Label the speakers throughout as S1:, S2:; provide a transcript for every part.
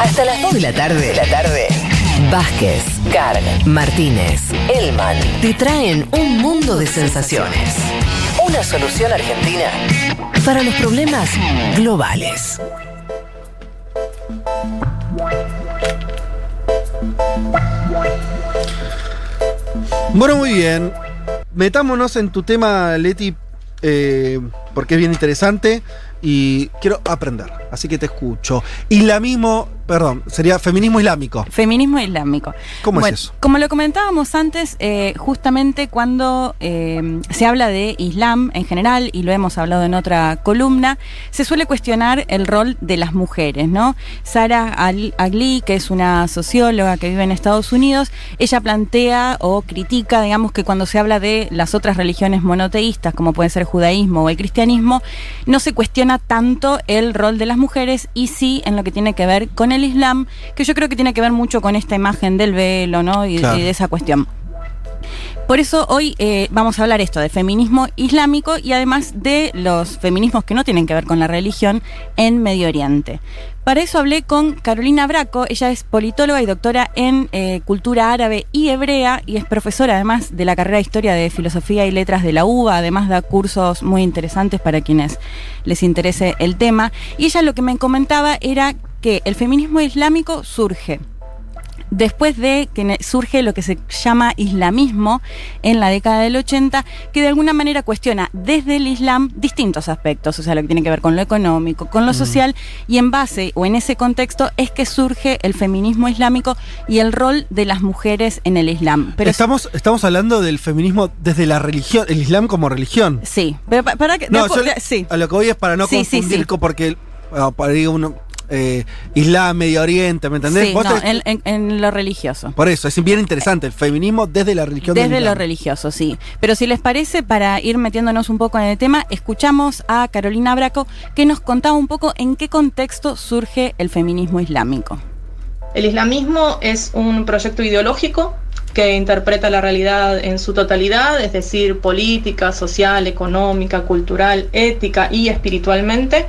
S1: Hasta las 2 de la tarde. De la tarde. Vázquez, Carg, Martínez, Elman te traen un mundo de sensaciones. Una solución argentina para los problemas globales.
S2: Bueno, muy bien. Metámonos en tu tema, Leti, eh, porque es bien interesante y quiero aprender. Así que te escucho. Islamismo, perdón, sería feminismo islámico.
S3: Feminismo islámico.
S2: ¿Cómo
S3: Bueno,
S2: es eso?
S3: Como lo comentábamos antes, eh, justamente cuando eh, se habla de Islam en general, y lo hemos hablado en otra columna, se suele cuestionar el rol de las mujeres, ¿no? Sara Agli, que es una socióloga que vive en Estados Unidos, ella plantea o critica, digamos, que cuando se habla de las otras religiones monoteístas, como puede ser el judaísmo o el cristianismo, no se cuestiona tanto el rol de las mujeres y sí en lo que tiene que ver con el Islam, que yo creo que tiene que ver mucho con esta imagen del velo, ¿no? Y,
S2: Claro.
S3: y de esa cuestión. Por eso hoy eh, vamos a hablar esto de feminismo islámico y además de los feminismos que no tienen que ver con la religión en Medio Oriente. Para eso hablé con Carolina Braco, ella es politóloga y doctora en eh, cultura árabe y hebrea y es profesora además de la carrera de Historia de Filosofía y Letras de la UBA, además da cursos muy interesantes para quienes les interese el tema. Y ella lo que me comentaba era que el feminismo islámico surge después de que surge lo que se llama islamismo en la década del 80, que de alguna manera cuestiona desde el Islam distintos aspectos, o sea, lo que tiene que ver con lo económico, con lo social, y en base o en ese contexto es que surge el feminismo islámico y el rol de las mujeres en el Islam. Pero
S2: estamos, estamos hablando del feminismo desde la religión, el Islam como religión.
S3: sí, pero pa- para que
S2: No,
S3: de-
S2: yo
S3: de- sí.
S2: a lo que voy es para no
S3: Sí,
S2: confundir,
S3: sí.
S2: porque ah, para uno, eh, Islam, Medio Oriente, ¿me entendés?
S3: Sí,
S2: Vos
S3: no,
S2: tenés-
S3: en, en- en lo religioso.
S2: Por eso, es bien interesante, el feminismo desde la religión. del
S3: Desde lo
S2: Islam.
S3: religioso, sí. Pero si les parece, para ir metiéndonos un poco en el tema, escuchamos a Carolina Braco que nos contaba un poco en qué contexto surge el feminismo islámico.
S4: El islamismo es un proyecto ideológico que interpreta la realidad en su totalidad, es decir, política, social, económica, cultural, ética y espiritualmente,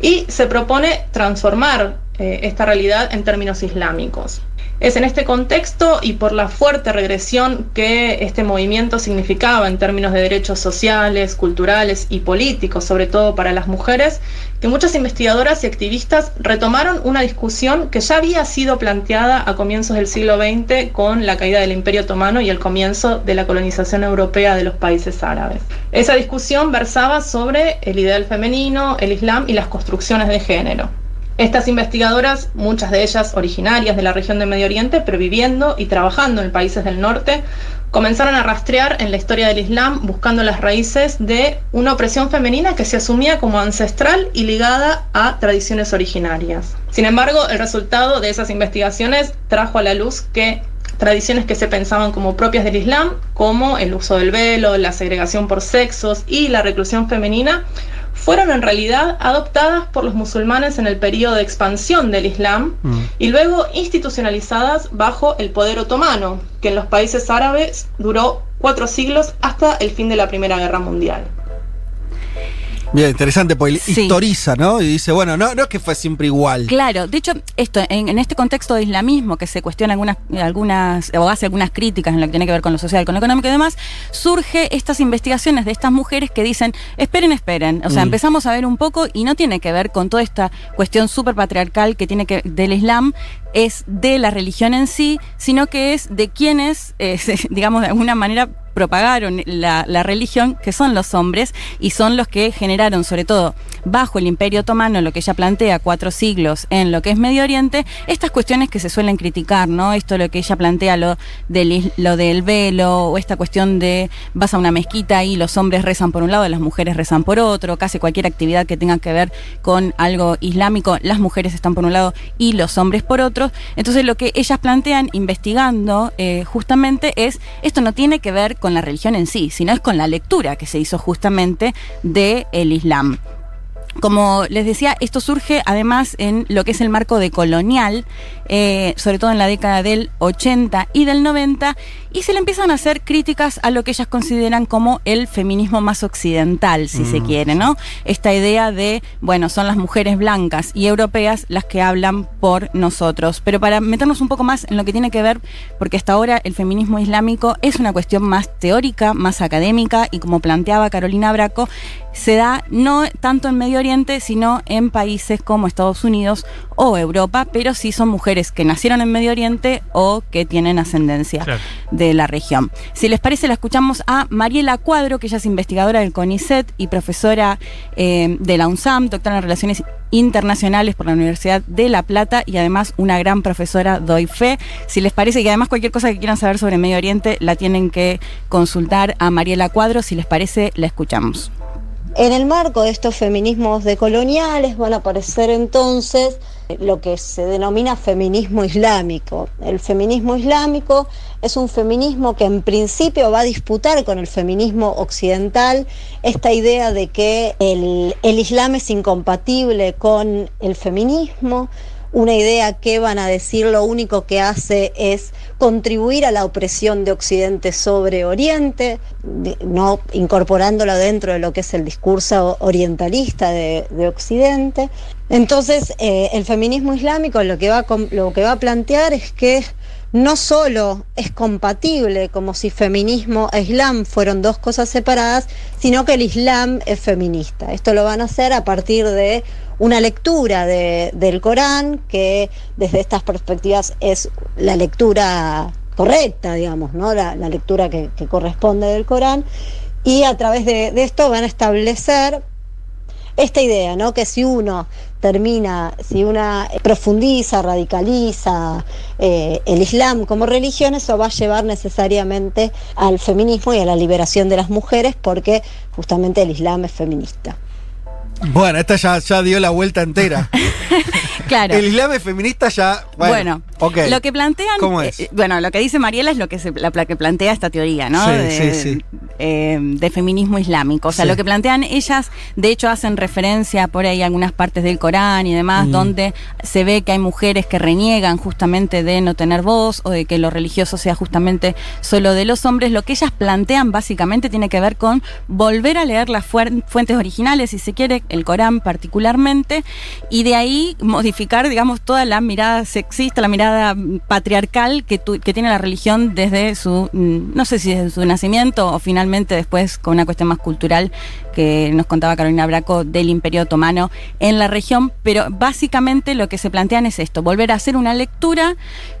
S4: y se propone transformar eh, esta realidad en términos islámicos. Es en este contexto y por la fuerte regresión que este movimiento significaba en términos de derechos sociales, culturales y políticos, sobre todo para las mujeres, que muchas investigadoras y activistas retomaron una discusión que ya había sido planteada a comienzos del siglo XX con la caída del Imperio Otomano y el comienzo de la colonización europea de los países árabes. Esa discusión versaba sobre el ideal femenino, el Islam y las construcciones de género. Estas investigadoras, muchas de ellas originarias de la región de Medio Oriente, pero viviendo y trabajando en países del norte, comenzaron a rastrear en la historia del Islam buscando las raíces de una opresión femenina que se asumía como ancestral y ligada a tradiciones originarias. Sin embargo, el resultado de esas investigaciones trajo a la luz que tradiciones que se pensaban como propias del Islam, como el uso del velo, la segregación por sexos y la reclusión femenina, fueron en realidad adoptadas por los musulmanes en el periodo de expansión del Islam
S2: Mm.
S4: y luego institucionalizadas bajo el poder otomano, que en los países árabes duró cuatro siglos hasta el fin de la Primera Guerra Mundial.
S2: Bien, interesante, porque
S3: Sí.
S2: historiza, ¿no? Y dice, bueno, no, no es que fue siempre igual.
S3: Claro, de hecho, esto en, en este contexto de islamismo que se cuestiona algunas, algunas, o hace algunas críticas en lo que tiene que ver con lo social, con lo económico y demás, surge estas investigaciones de estas mujeres que dicen, esperen, esperen. O sea,
S2: Mm.
S3: empezamos a ver un poco y no tiene que ver con toda esta cuestión súper patriarcal que tiene que del Islam, es de la religión en sí, sino que es de quienes, eh, digamos, de alguna manera propagaron la, religión, que son los hombres, y son los que generaron, sobre todo bajo el Imperio Otomano, lo que ella plantea, cuatro siglos en lo que es Medio Oriente, estas cuestiones que se suelen criticar, ¿no? Esto lo que ella plantea, lo del, lo del velo, o esta cuestión de vas a una mezquita y los hombres rezan por un lado, las mujeres rezan por otro, casi cualquier actividad que tenga que ver con algo islámico, las mujeres están por un lado y los hombres por otro. Entonces lo que ellas plantean investigando eh, justamente es, esto no tiene que ver con la religión en sí, sino es con la lectura que se hizo justamente del el Islam. Como les decía, esto surge además en lo que es el marco de colonial, eh, sobre todo en la década del 80 y del 90, y se le empiezan a hacer críticas a lo que ellas consideran como el feminismo más occidental, si se quiere, ¿no? Esta idea de, bueno, son las mujeres blancas y europeas las que hablan por nosotros. Pero para meternos un poco más en lo que tiene que ver, porque hasta ahora el feminismo islámico es una cuestión más teórica, más académica, y como planteaba Carolina Braco, se da no tanto en Medio Oriente, sino en países como Estados Unidos o Europa, pero sí son mujeres que nacieron en Medio Oriente o que tienen ascendencia
S5: Claro.
S3: de la región. Si les parece, la escuchamos a Mariela Cuadro, que ella es investigadora del CONICET y profesora eh, de la UNSAM, doctora en Relaciones Internacionales por la Universidad de La Plata y además una gran profesora doy fe. Si les parece, y además cualquier cosa que quieran saber sobre Medio Oriente, la tienen que consultar a Mariela Cuadro. Si les parece, la escuchamos.
S6: En el marco de estos feminismos decoloniales van a aparecer entonces lo que se denomina feminismo islámico. El feminismo islámico es un feminismo que en principio va a disputar con el feminismo occidental esta idea de que el, el Islam es incompatible con el feminismo, una idea que van a decir lo único que hace es contribuir a la opresión de Occidente sobre Oriente, no incorporándola dentro de lo que es el discurso orientalista de, de Occidente. Entonces, eh, el feminismo islámico lo que, va lo que va a plantear es que no solo es compatible como si feminismo e islam fueron dos cosas separadas, sino que el islam es feminista. Esto lo van a hacer a partir de una lectura de- del Corán que desde estas perspectivas es la lectura correcta, digamos, ¿no? la, lectura que, que corresponde del Corán. Y a través de, de esto van a establecer esta idea, ¿no? Que si uno termina, si una profundiza, radicaliza eh, el Islam como religión, eso va a llevar necesariamente al feminismo y a la liberación de las mujeres, porque justamente el Islam es feminista.
S2: Bueno, esta ya, ya dio la vuelta entera.
S3: Claro.
S2: El Islam es feminista ya. Bueno,
S3: Bueno, lo que plantean,
S2: ¿Cómo es?
S3: eh, bueno, lo que dice Mariela es lo que se, la, que plantea esta teoría, ¿no?
S2: Sí,
S3: de,
S2: sí, sí.
S3: eh, de feminismo islámico. O sea, lo que plantean ellas, de hecho, hacen referencia por ahí a algunas partes del Corán y demás,
S2: Mm.
S3: donde se ve que hay mujeres que reniegan justamente de no tener voz o de que lo religioso sea justamente solo de los hombres. Lo que ellas plantean básicamente tiene que ver con volver a leer las fuentes originales, si se quiere, el Corán particularmente, y de ahí modificar, digamos, toda la mirada sexista, la mirada patriarcal que, tu- que tiene la religión desde su, mm, no sé si desde su nacimiento o finalmente después con una cuestión más cultural que nos contaba Carolina Braco del Imperio Otomano en la región, pero básicamente lo que se plantean es esto, volver a hacer una lectura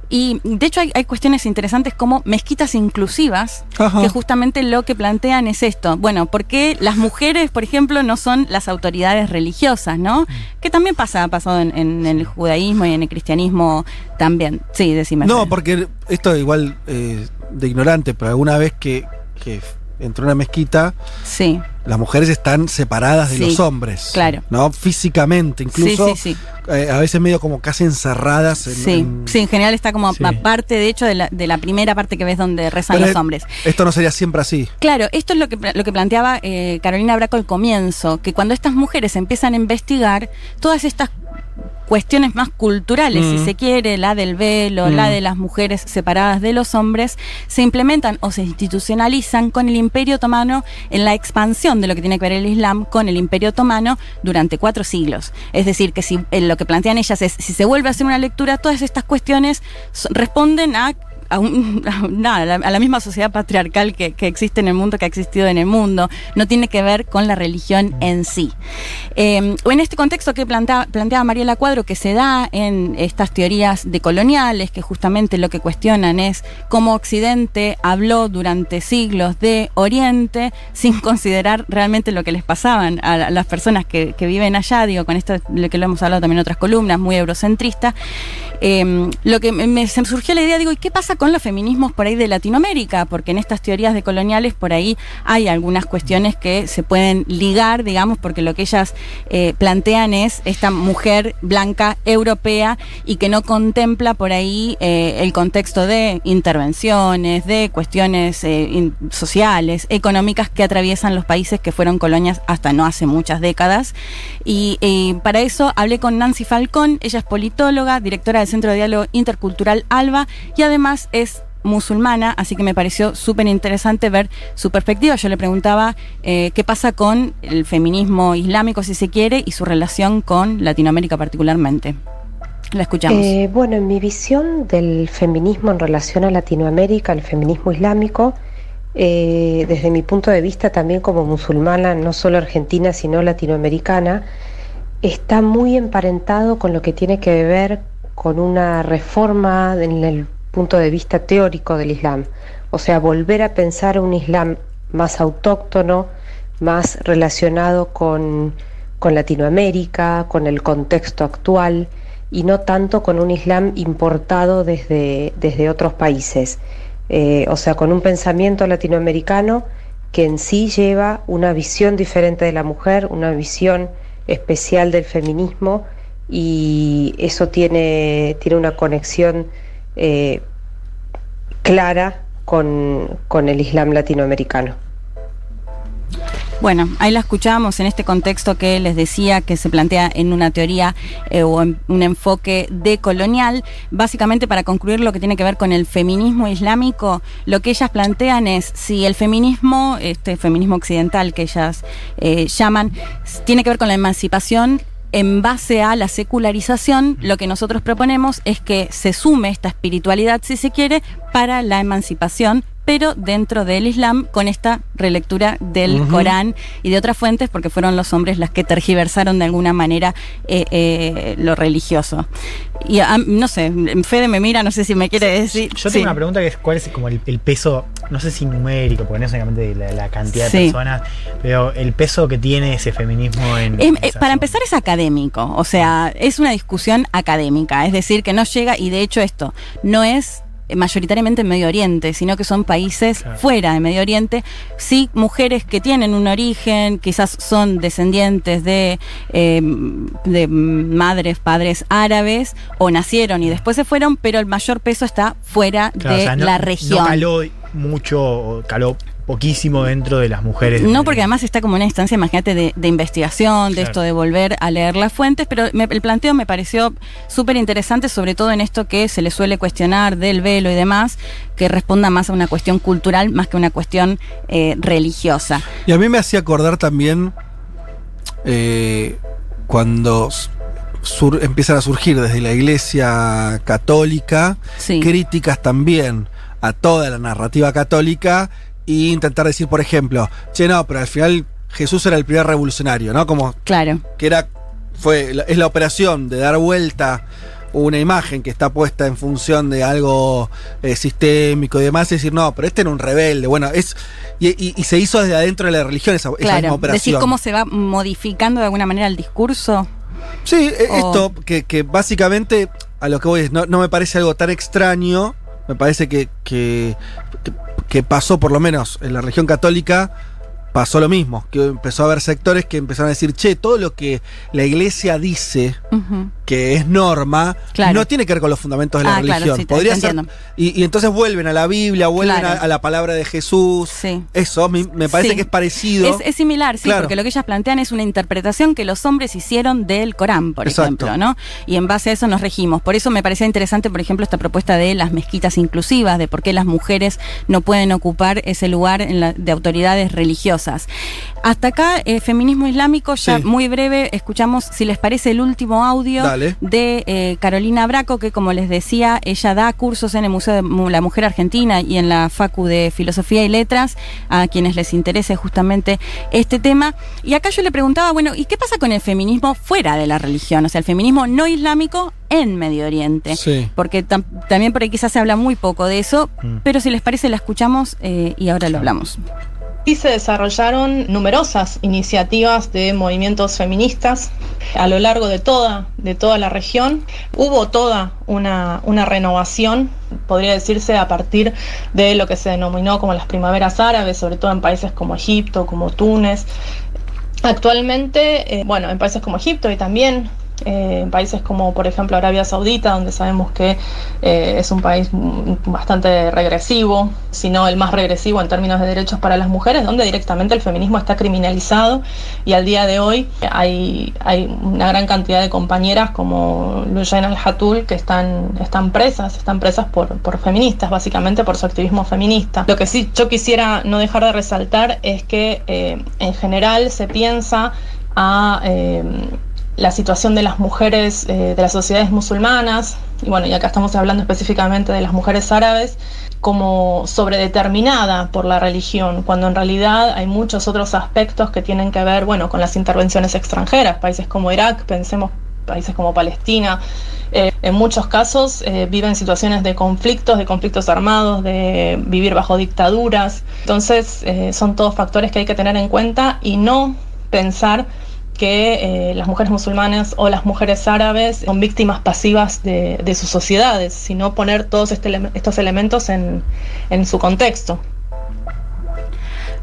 S3: y de hecho hay, hay cuestiones interesantes como mezquitas inclusivas,
S2: Ajá.
S3: que justamente lo que plantean es esto. Bueno, ¿por qué las mujeres, por ejemplo, no son las autoridades religiosas, no? Que también pasa, ha pasado en, en el judaísmo y en el cristianismo también. Sí, decime.
S2: No, porque esto igual eh, de ignorante, pero alguna vez que, que entró a una mezquita,
S3: Sí,
S2: las mujeres están separadas de
S3: Sí,
S2: los hombres.
S3: claro.
S2: ¿No? Físicamente, incluso.
S3: Sí, sí, sí.
S2: eh, a veces medio como casi encerradas en.
S3: sí,
S2: en-
S3: sí, en general está como
S5: Sí.
S3: aparte, de hecho, de la, de la primera parte que ves donde rezan
S2: Pero
S3: los
S2: es-
S3: hombres.
S2: Esto no sería siempre así.
S3: Claro, esto es lo que, lo que planteaba eh, Carolina Braco al comienzo, que cuando estas mujeres empiezan a investigar, todas estas cuestiones más culturales,
S2: Mm.
S3: si se quiere, la del velo, la
S2: Mm.
S3: de las mujeres separadas de los hombres, se implementan o se institucionalizan con el Imperio Otomano en la expansión de lo que tiene que ver el Islam con el Imperio Otomano durante cuatro siglos. Es decir, que si eh, lo que plantean ellas es, si se vuelve a hacer una lectura, todas estas cuestiones responden a a, nada, a la, misma sociedad patriarcal que, que existe en el mundo, que ha existido en el mundo. No tiene que ver con la religión en sí. Eh, en este contexto que plantea, planteaba Mariela Cuadro, que se da en estas teorías decoloniales, que justamente lo que cuestionan es cómo Occidente habló durante siglos de Oriente sin considerar realmente lo que les pasaban a, la- a las personas que, que viven allá, digo, con esto lo que lo hemos hablado también en otras columnas, muy eurocentrista. Eh, lo que me surgió la idea, digo, ¿y qué pasa con los feminismos por ahí de Latinoamérica? Porque en estas teorías decoloniales por ahí hay algunas cuestiones que se pueden ligar, digamos, porque lo que ellas eh, plantean es esta mujer blanca europea y que no contempla por ahí eh, el contexto de intervenciones, de cuestiones eh, sociales, económicas que atraviesan los países que fueron colonias hasta no hace muchas décadas. Y, para eso hablé con Nancy Falcón, ella es politóloga, directora del Centro de Diálogo Intercultural ALBA y es musulmana, así que me pareció súper interesante ver su perspectiva. Yo le preguntaba eh, qué pasa con el feminismo islámico, si se quiere, y su relación con Latinoamérica particularmente. La escuchamos.
S5: Eh, bueno, en mi visión del feminismo en relación a Latinoamérica, el feminismo islámico, eh, desde mi punto de vista también como musulmana, no solo argentina, sino latinoamericana, está muy emparentado con lo que tiene que ver con una reforma en el punto de vista teórico del Islam. O sea, volver a pensar un Islam más autóctono, más relacionado con, con Latinoamérica, con el contexto actual y no tanto con un Islam importado desde, desde otros países. Eh, o sea, con un pensamiento latinoamericano que en sí lleva una visión diferente de la mujer, una visión especial del feminismo y eso tiene, tiene una conexión eh, clara con, con el Islam latinoamericano.
S3: Bueno, ahí la escuchábamos en este contexto que les decía que se plantea en una teoría eh, o en un enfoque decolonial. Básicamente, para concluir lo que tiene que ver con el feminismo islámico, lo que ellas plantean es si el feminismo, este feminismo occidental que ellas eh, llaman, tiene que ver con la emancipación. En base a la secularización, lo que nosotros proponemos es que se sume esta espiritualidad, si se quiere, para la emancipación, pero dentro del Islam, con esta relectura del. Corán y de otras fuentes, porque fueron los hombres las que tergiversaron de alguna manera eh, eh, lo religioso. Y ah, no sé, Fede me mira, no sé si me quiere decir.
S7: Yo tengo
S3: Sí.
S7: una pregunta que es cuál es como el, el peso, no sé si numérico, porque no es únicamente la, la cantidad de personas, pero el peso que tiene ese feminismo en...
S3: Em, eh, para empezar es académico, o sea, es una discusión académica, es decir, que no llega, y de hecho esto no es mayoritariamente en Medio Oriente, sino que son países
S7: Claro.
S3: fuera de Medio Oriente, sí mujeres que tienen un origen, quizás son descendientes de, eh, de madres, padres árabes, o nacieron y después se fueron, pero el mayor peso está fuera
S7: Claro,
S3: de
S7: o sea, no-
S3: la región.
S7: No caló mucho, caló poquísimo dentro de las mujeres.
S3: No, porque además está como una instancia, imagínate, de, de investigación, de
S7: Claro.
S3: esto de volver a leer las fuentes, pero me- el planteo me pareció súper interesante, sobre todo en esto que se le suele cuestionar del velo y demás, que responda más a una cuestión cultural más que una cuestión eh, religiosa.
S2: Y a mí me hacía acordar también eh, cuando sur- empiezan a surgir desde la iglesia católica
S3: Sí.
S2: críticas también a toda la narrativa católica e intentar decir, por ejemplo, che, no, pero al final Jesús era el primer revolucionario, ¿no? Como
S3: Claro.
S2: que era fue es la operación de dar vuelta una imagen que está puesta en función de algo eh, sistémico y demás, y decir, no, pero este era un rebelde. Bueno, es. Y, y- y se hizo desde adentro de la religión esa, esa misma
S3: Claro,
S2: operación.
S3: decir cómo se va modificando de alguna manera el discurso.
S2: Sí,
S3: O-
S2: esto, que, que básicamente a lo que voy es, no, no me parece algo tan extraño, me parece que, que, que- pasó por lo menos en la religión católica, pasó lo mismo, que empezó a haber sectores que empezaron a decir, che, todo lo que la iglesia dice que es norma,
S3: Claro.
S2: no tiene que ver con los fundamentos de la
S3: Ah, claro,
S2: religión.
S3: sí, te-
S2: Podría
S3: te
S2: ser.
S3: entiendo.
S2: Y, y entonces vuelven a la Biblia, vuelven
S3: Claro.
S2: a, a la palabra de Jesús.
S3: Sí.
S2: Eso me, me parece
S3: Sí.
S2: que es parecido.
S3: Es, es similar, sí,
S2: Claro.
S3: porque lo que ellas plantean es una interpretación que los hombres hicieron del Corán, por
S2: Exacto.
S3: ejemplo, ¿no? Y en base a eso nos regimos. Por eso me parecía interesante, por ejemplo, esta propuesta de las mezquitas inclusivas, de por qué las mujeres no pueden ocupar ese lugar en la- de autoridades religiosas. Hasta acá, eh, feminismo islámico, ya
S2: Sí.
S3: muy breve, escuchamos, si les parece, el último audio
S2: Dale.
S3: de eh, Carolina Braco, que como les decía, ella da cursos en el Museo de la Mujer Argentina y en la Facu de Filosofía y Letras, a quienes les interese justamente este tema. Y acá yo le preguntaba, bueno, ¿y qué pasa con el feminismo fuera de la religión? O sea, el feminismo no islámico en Medio Oriente.
S2: Sí.
S3: Porque tam- también por ahí quizás se habla muy poco de eso,
S7: Mm.
S3: pero si les parece la escuchamos eh, y ahora lo hablamos.
S4: Y se desarrollaron numerosas iniciativas de movimientos feministas a lo largo de toda, de toda la región. Hubo toda una, una renovación, podría decirse, a partir de lo que se denominó como las primaveras árabes, sobre todo en países como Egipto, como Túnez. Actualmente, eh, bueno, en países como Egipto y también eh, en países como por ejemplo Arabia Saudita, donde sabemos que eh, es un país bastante regresivo, si no el más regresivo en términos de derechos para las mujeres, donde directamente el feminismo está criminalizado y al día de hoy hay, hay una gran cantidad de compañeras como Lujain al-Hatul que están, están presas, están presas por, por feministas, básicamente por su activismo feminista. Lo que sí yo quisiera no dejar de resaltar es que eh, en general se piensa a la situación de las mujeres eh, de las sociedades musulmanas, y bueno, y acá estamos hablando específicamente de las mujeres árabes, como sobredeterminada por la religión, cuando en realidad hay muchos otros aspectos que tienen que ver, bueno, con las intervenciones extranjeras, países como Irak, pensemos países como Palestina, eh, en muchos casos eh, viven situaciones de conflictos, de conflictos armados, de vivir bajo dictaduras. Entonces son todos factores que hay que tener en cuenta y no pensar que eh, las mujeres musulmanas o las mujeres árabes son víctimas pasivas de, de sus sociedades, sino poner todos este, estos elementos en, en su contexto.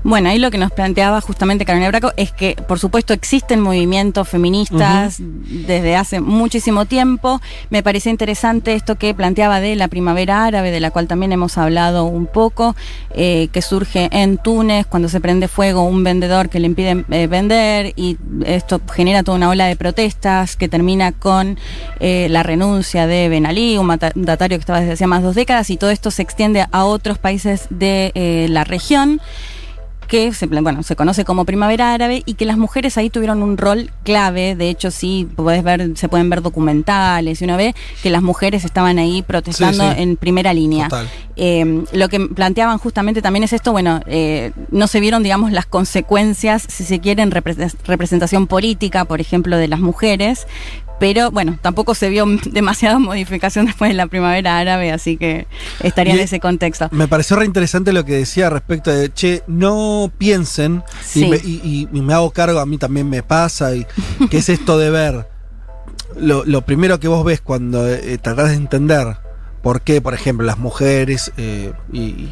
S3: Bueno, ahí lo que nos planteaba justamente Carolina Braco es que, por supuesto, existen movimientos feministas desde hace muchísimo tiempo. Me parecía interesante esto que planteaba de la primavera árabe, de la cual también hemos hablado un poco, eh, que surge en Túnez cuando se prende fuego un vendedor que le impide eh, vender y esto genera toda una ola de protestas que termina con eh, la renuncia de Ben Ali, un mandatario que estaba desde hace más de dos décadas, y todo esto se extiende a otros países de la región que se, bueno, se conoce como primavera árabe y que las mujeres ahí tuvieron un rol clave. De hecho, sí, puedes ver, se pueden ver documentales y una vez que las mujeres estaban ahí protestando en primera línea. Eh, lo que planteaban justamente también es esto, bueno, eh, no se vieron, digamos, las consecuencias, si se quiere, en representación política, por ejemplo, de las mujeres, pero bueno, tampoco se vio demasiada modificación después de la primavera árabe, así que estaría en ese contexto.
S2: Me pareció re interesante lo que decía respecto de, che, no piensen, y, me, hago cargo, a mí también me pasa, y que es esto de ver, lo, primero que vos ves cuando eh, tratás de entender por qué, por ejemplo, las mujeres, eh, y,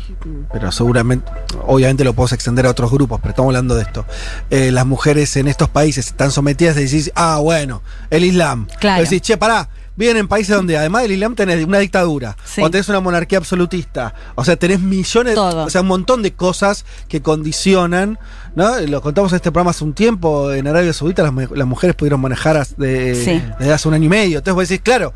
S2: pero seguramente, obviamente lo puedo extender a otros grupos, pero estamos hablando de esto, eh, las mujeres en estos países están sometidas y decís, ah, bueno, el Islam.
S3: Claro.
S2: Decís, che, pará, viven en países donde además del Islam tenés una dictadura, o tenés una monarquía absolutista, o sea, tenés millones, o sea, un montón de cosas que condicionan, ¿no? Lo contamos en este programa hace un tiempo, en Arabia Saudita las, mujeres pudieron manejar desde hace un año y medio, entonces vos decís, claro,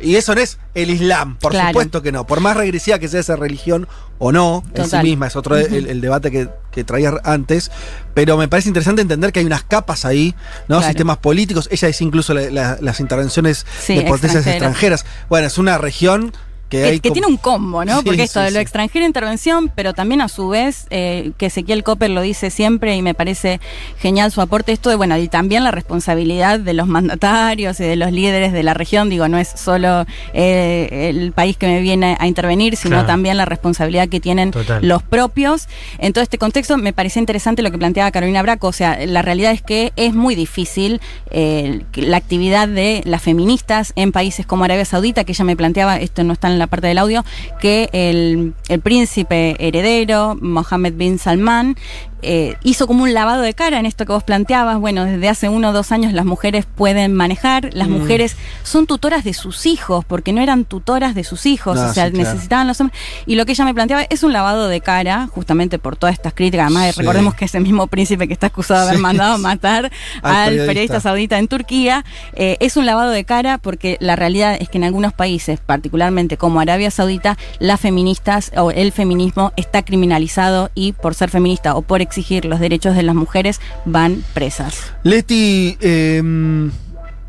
S2: y eso no es el Islam, por supuesto que no. Por más regresiva que sea esa religión o no, en sí misma, es otro el, debate que, que, traía antes. Pero me parece interesante entender que hay unas capas ahí, ¿no? Sistemas políticos. Ella dice incluso las intervenciones de potencias extranjeras. Bueno, es una región que,
S3: tiene un combo, ¿no? Porque esto de lo extranjero intervención, pero también a su vez, eh, que Ezequiel Copper lo dice siempre y me parece genial su aporte, esto de, bueno, y también la responsabilidad de los mandatarios y de los líderes de la región, digo, no es solo eh, el país que me viene a intervenir, sino también la responsabilidad que tienen los propios. En todo este contexto me parece interesante lo que planteaba Carolina Braco, o sea, la realidad es que es muy difícil eh, la actividad de las feministas en países como Arabia Saudita, que ella me planteaba, esto no está en la parte del audio, que el, el príncipe heredero, Mohammed bin Salman, eh, hizo como un lavado de cara en esto que vos planteabas. Bueno, desde hace uno o dos años las mujeres pueden manejar, las mm. mujeres son tutoras de sus hijos, porque no eran tutoras de sus hijos, o sea, necesitaban los hombres. Y lo que ella me planteaba es un lavado de cara, justamente por todas estas críticas. Además, recordemos que ese mismo príncipe que está acusado de haber mandado matar al, periodista. saudita en Turquía, eh, es un lavado de cara porque la realidad es que en algunos países, particularmente como Arabia Saudita, las feministas o el feminismo está criminalizado y por ser feminista o por exigir los derechos de las mujeres van presas.
S2: Leti, em,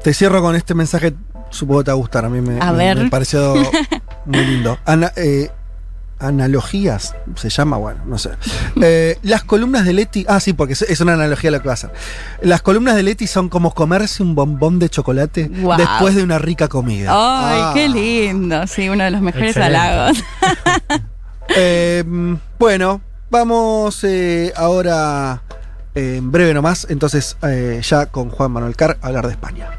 S2: te cierro con este mensaje, supongo que te va a gustar, a mí me, pareció muy lindo. Eh, analogías, se llama, bueno, no sé. Eh, las columnas de Leti, ah, sí, porque es, una analogía lo que va a hacer. Las columnas de Leti son como comerse un bombón de chocolate después de una rica comida.
S3: ¡Ay, qué ah. lindo! Sí, uno de los mejores halagos.
S2: Em, bueno, Vamos eh, ahora, eh, en breve nomás, entonces eh, ya con Juan Manuel Carr a hablar de España.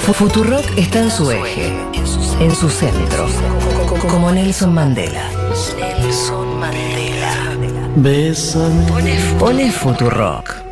S1: Fu- Futurock está en su eje, en su centro, como Nelson Mandela. Nelson Mandela. Pone Futurock.